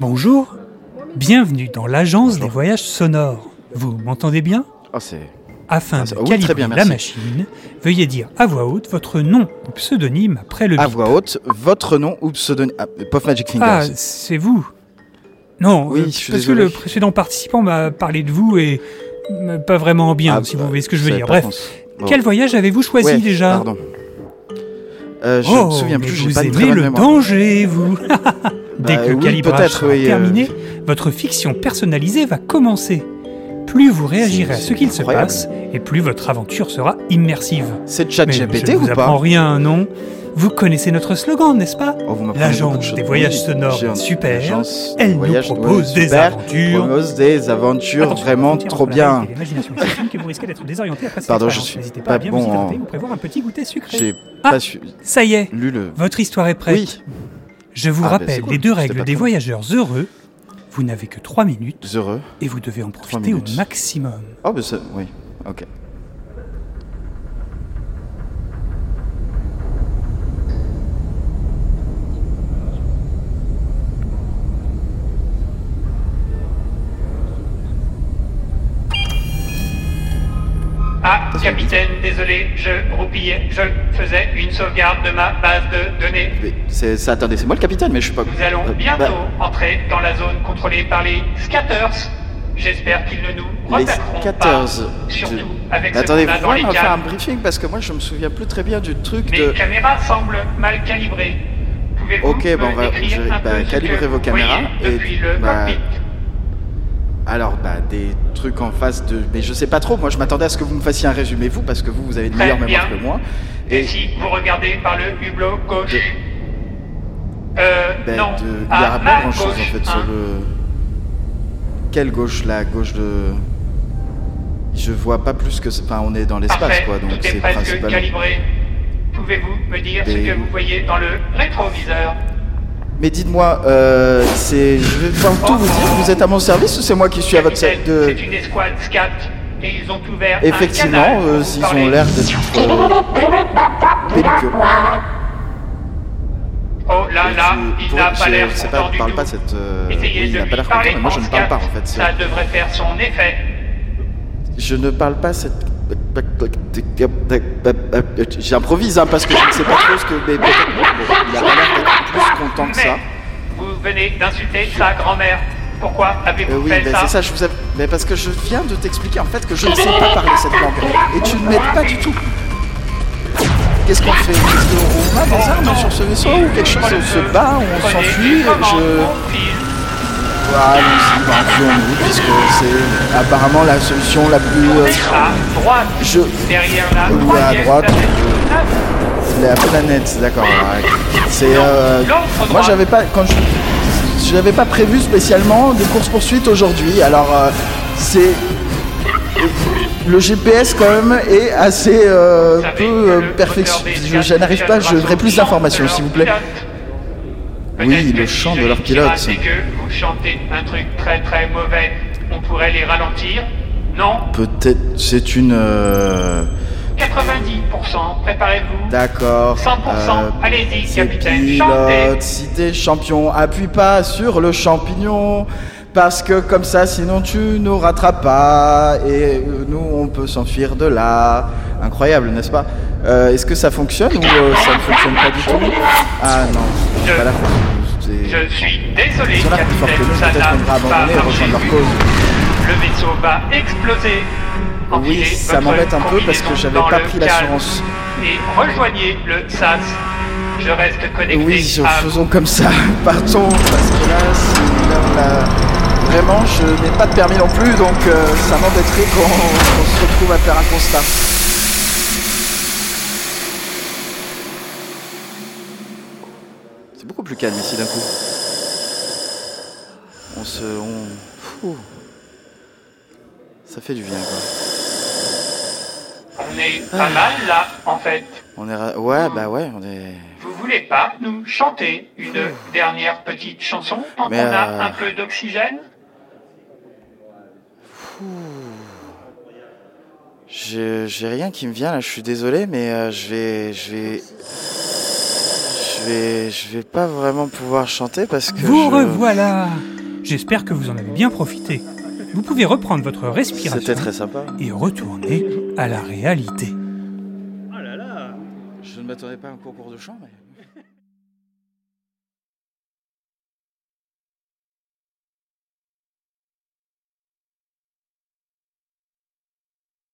Bonjour, bienvenue dans l'agence des voyages sonores. Vous m'entendez bien? Ah, c'est. Afin Ah, de c'est- oui, calibrer bien, la machine, veuillez dire à voix haute votre nom ou pseudonyme après le À bip. voix haute, votre nom ou pseudonyme. Ah, Puff Magic Fingers. Ah, c'est vous Non, Oui, euh, je suis parce désolé. que le précédent participant m'a parlé de vous et euh, pas vraiment bien, Ah, si bah, vous voyez ce que je veux dire. Bref, Bon. quel voyage avez-vous choisi Ouais, déjà? Pardon. Euh, je oh, me souviens mais plus, j'ai pas de très le mémoire. danger, vous Dès Bah, que oui, calibrage sera oui, euh, terminé, votre fiction personnalisée va commencer. Plus vous réagirez à ce qu'il se passe, et plus votre aventure sera immersive. C'est chat GPT je ou vous apprends pas rien, non? Vous connaissez notre slogan, n'est-ce pas? Oh, L'agence des voyages sonores super. Elle nous propose des aventures. propose des aventures vraiment trop bien. Pardon, je suis N'hésitez pas, pas à bien bon en- prévoir un petit goûter sucré. J'ai Ah. pas su- Ça y est, votre histoire est prête. Oui, Je vous Ah, ben, rappelle les deux règles des voyageurs heureux. Vous n'avez que 3 minutes heureux. et vous devez en profiter au maximum. Oh, ça. Oui, ok. Ah, capitaine, désolé, je roupillais, je faisais une sauvegarde de ma base de données. Mais c'est ça, attendez, c'est moi le capitaine, mais je suis pas. Nous allons Euh, bientôt bah, entrer dans la zone contrôlée par les scatters. J'espère qu'ils ne nous les repéreront scatters. pas, de- surtout avec ce Attendez, qu'on a vous dans pouvez les me faire un câbles. briefing parce que moi je me souviens plus très bien du truc Mes de. caméras semblent mal calibrées. Pouvez-vous Ok, me bah, on va- décrire je un bah, peu ce vos vous caméras voyez et- depuis le bah, cockpit Alors, bah, des trucs en face de. Mais je sais pas trop, moi je m'attendais à ce que vous me fassiez un résumé, vous, parce que vous, vous avez une Très meilleure mémoire que moi. Et Et. si vous regardez par le hublot gauche De- Euh, ben, non, de- il n'y a pas grand chose en fait sur hein. le. Quelle gauche? La gauche de. Je vois pas plus que. Enfin, on est dans l'espace quoi, donc c'est principalement. calibré. Pouvez-vous me dire ce Des- que vous voyez dans le rétroviseur? Mais dites-moi, euh, c'est. Je vais pouvoir tout vous dire, vous êtes à mon service ou c'est moi qui suis à votre service de... C'est une escouade scat et ils ont ouvert Effectivement, euh, parler. ont l'air d'être euh, belliqueux. Oh là là, il n'a pas l'air content pas, du parle tout. pas cette. euh, Essayez oui, il de a lui pas l'air parler content, mais moi je ne parle pas en fait. Ça devrait faire son effet. Je ne parle pas cette. J'improvise hein, parce que je ne sais pas trop ce que. Mais bon, il a pas l'air d'être plus content que ça. vous venez d'insulter sa grand-mère. Pourquoi avez-vous Euh, oui, fait ben, ça c'est ça, je vous ai... Mais parce que je viens de t'expliquer en fait que je ne sais pas parler cette langue. Et tu ne m'aides pas du tout. Qu'est-ce qu'on fait? Est-ce qu'on a des armes sur ce vaisseau ou quelque chose On se bat, on s'enfuit Je. Ah, allons-y, ben, enfuons-nous, puisque c'est apparemment la solution la plus. euh, À droite, Je. derrière la Ou à droite. La planète, d'accord. C'est. euh, Moi, j'avais pas. Quand je. N'avais pas prévu spécialement de course-poursuite aujourd'hui. Alors, euh, c'est. Le GPS, quand même, est assez euh, peu euh, le perfection. moteur des Je, n'arrive pas, je voudrais plus d'informations, s'il vous plaît. Oui, le chant de leur pilote. Vous chantez un truc très très mauvais. On pourrait les ralentir. Non? Peut-être. C'est une. Euh, 90%. Préparez-vous. D'accord. 100%. Allez-y, c'est capitaine, pilote, si t'es champion, appuie pas sur le champignon. Parce que comme ça, sinon tu nous rattrapes pas. Et euh, nous, on peut s'enfuir de là. Incroyable, n'est-ce pas? Euh, Est-ce que ça fonctionne ou euh, ça ne fonctionne pas du tout? Ah non, Je- pas la Je suis désolé, Ils sont là plus que nous, peut-être qu'on abandonner et rejoindre leur cause. Le vaisseau va exploser. Oui, ça m'embête un peu parce que j'avais pas pris l'assurance. Et rejoignez le SAS. Je reste connecté Oui, je- à vous. faisons comme ça. Partons, parce que là, c'est- là, on a- Vraiment, je n'ai pas de permis non plus, donc euh, ça m'embêterait qu'on qu'on se retrouve à faire un constat. C'est beaucoup plus calme ici d'un coup. On se... On... Ça fait du bien, quoi. On est pas mal là, en fait. On est... ra- Ouais, bah ouais, on est... Vous voulez pas nous chanter une dernière petite chanson tant Mais, qu'on a euh, un peu d'oxygène? Je- J'ai rien qui me vient là, je suis désolé, mais euh, je vais, je vais, je je vais, je vais pas vraiment pouvoir chanter parce que. Vous je- revoilà J'espère que vous en avez bien profité. Vous pouvez reprendre votre respiration C'était très sympa. et retourner à la réalité. Je ne m'attendais pas à un concours de chant, mais.